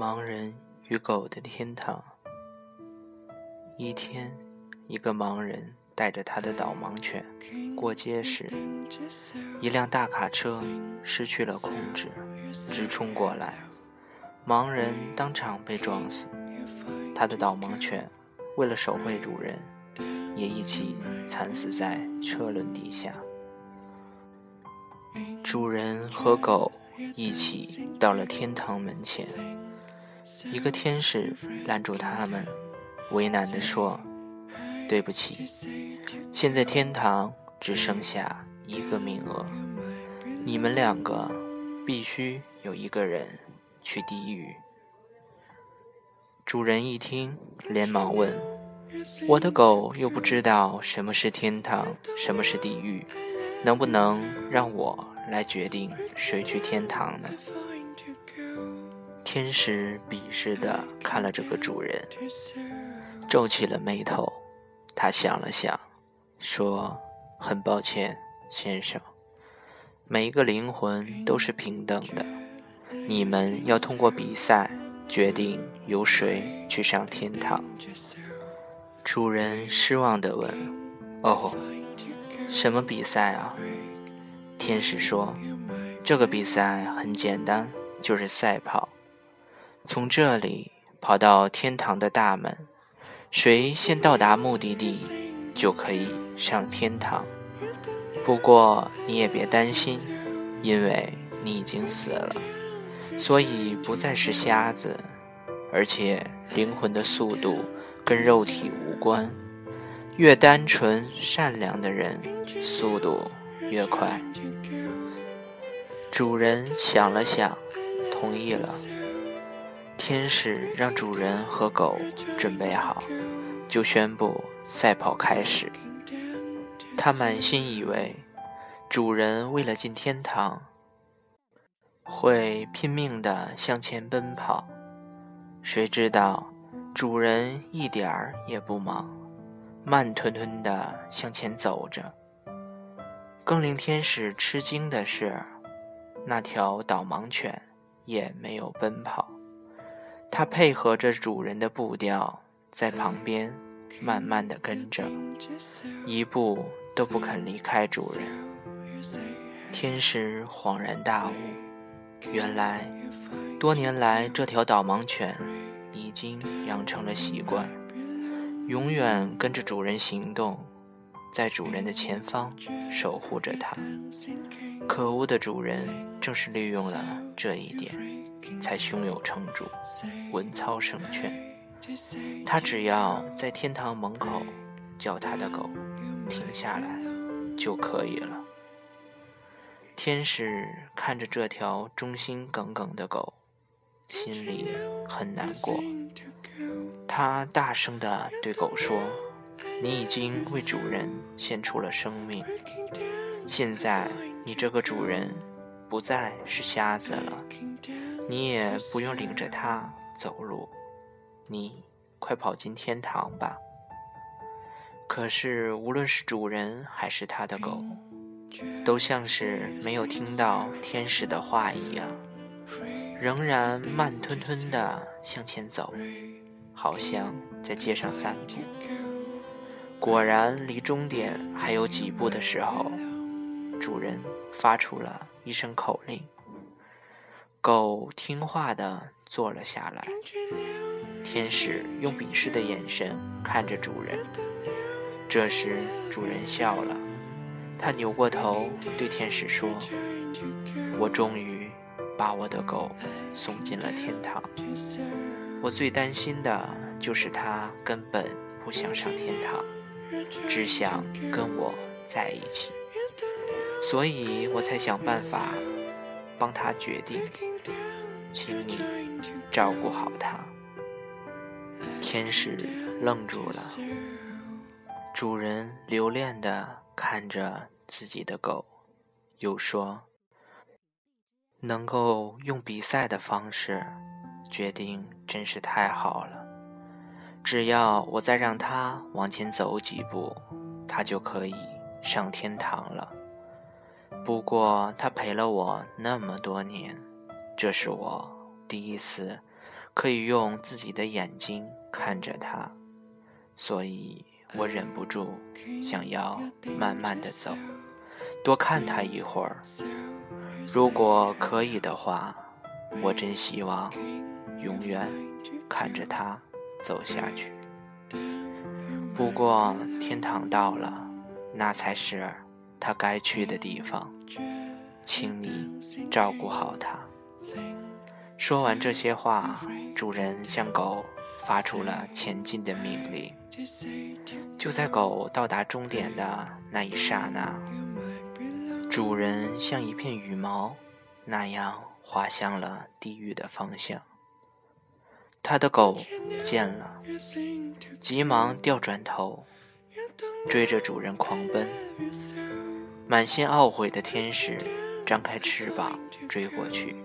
盲人与狗的天堂。一天，一个盲人带着他的导盲犬过街时，一辆大卡车失去了控制，直冲过来，盲人当场被撞死。他的导盲犬为了守卫主人，也一起惨死在车轮底下。主人和狗一起到了天堂门前。一个天使拦住他们，为难地说：“对不起，现在天堂只剩下一个名额，你们两个必须有一个人去地狱。”主人一听，连忙问：“我的狗又不知道什么是天堂，什么是地狱，能不能让我来决定谁去天堂呢？”天使鄙视的看了这个主人，皱起了眉头。他想了想，说：“很抱歉，先生，每一个灵魂都是平等的。你们要通过比赛决定由谁去上天堂。”主人失望地问：“哦，什么比赛啊？”天使说：“这个比赛很简单，就是赛跑。”从这里跑到天堂的大门，谁先到达目的地，就可以上天堂。不过你也别担心，因为你已经死了，所以不再是瞎子，而且灵魂的速度跟肉体无关。越单纯善良的人，速度越快。主人想了想，同意了。天使让主人和狗准备好，就宣布赛跑开始。他满心以为主人为了进天堂会拼命地向前奔跑，谁知道主人一点儿也不忙，慢吞吞地向前走着。更令天使吃惊的是，那条导盲犬也没有奔跑。它配合着主人的步调，在旁边慢慢的跟着，一步都不肯离开主人。天使恍然大悟，原来多年来这条导盲犬已经养成了习惯，永远跟着主人行动，在主人的前方守护着它。可恶的主人正是利用了这一点。才胸有成竹，稳操胜券。他只要在天堂门口叫他的狗停下来就可以了。天使看着这条忠心耿耿的狗，心里很难过。他大声地对狗说：“你已经为主人献出了生命，现在你这个主人不再是瞎子了。”你也不用领着它走路，你快跑进天堂吧。可是，无论是主人还是他的狗，都像是没有听到天使的话一样，仍然慢吞吞地向前走，好像在街上散步。果然，离终点还有几步的时候，主人发出了一声口令。狗听话地坐了下来。天使用鄙视的眼神看着主人。这时，主人笑了，他扭过头对天使说：“我终于把我的狗送进了天堂。我最担心的就是它根本不想上天堂，只想跟我在一起，所以我才想办法。”帮他决定，请你照顾好他。天使愣住了，主人留恋地看着自己的狗，又说：“能够用比赛的方式决定，真是太好了。只要我再让他往前走几步，他就可以上天堂了。”不过，他陪了我那么多年，这是我第一次可以用自己的眼睛看着他，所以我忍不住想要慢慢的走，多看他一会儿。如果可以的话，我真希望永远看着他走下去。不过天堂到了，那才是它该去的地方，请你照顾好它。说完这些话，主人向狗发出了前进的命令。就在狗到达终点的那一刹那，主人像一片羽毛那样滑向了地狱的方向。他的狗见了，急忙掉转头，追着主人狂奔。满心懊悔的天使张开翅膀追过去。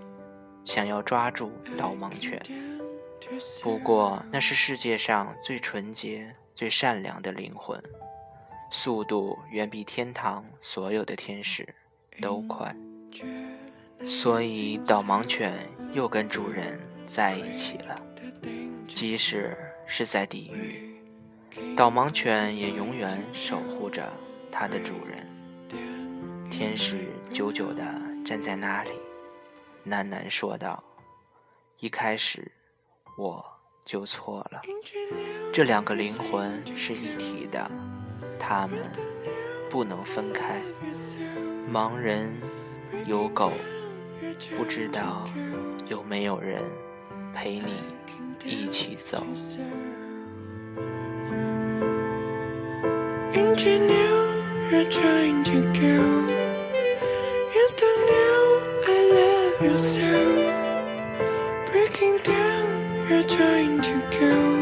想要抓住导盲犬，不过那是世界上最纯洁、最善良的灵魂，速度远比天堂所有的天使都快，所以导盲犬又跟主人在一起了。即使是在地狱，导盲犬也永远守护着它的主人。天使久久地站在那里。喃喃说道：“一开始我就错了。这两个灵魂是一体的，他们不能分开。盲人有狗，不知道有没有人陪你一起走。” yourself breaking down you're trying to go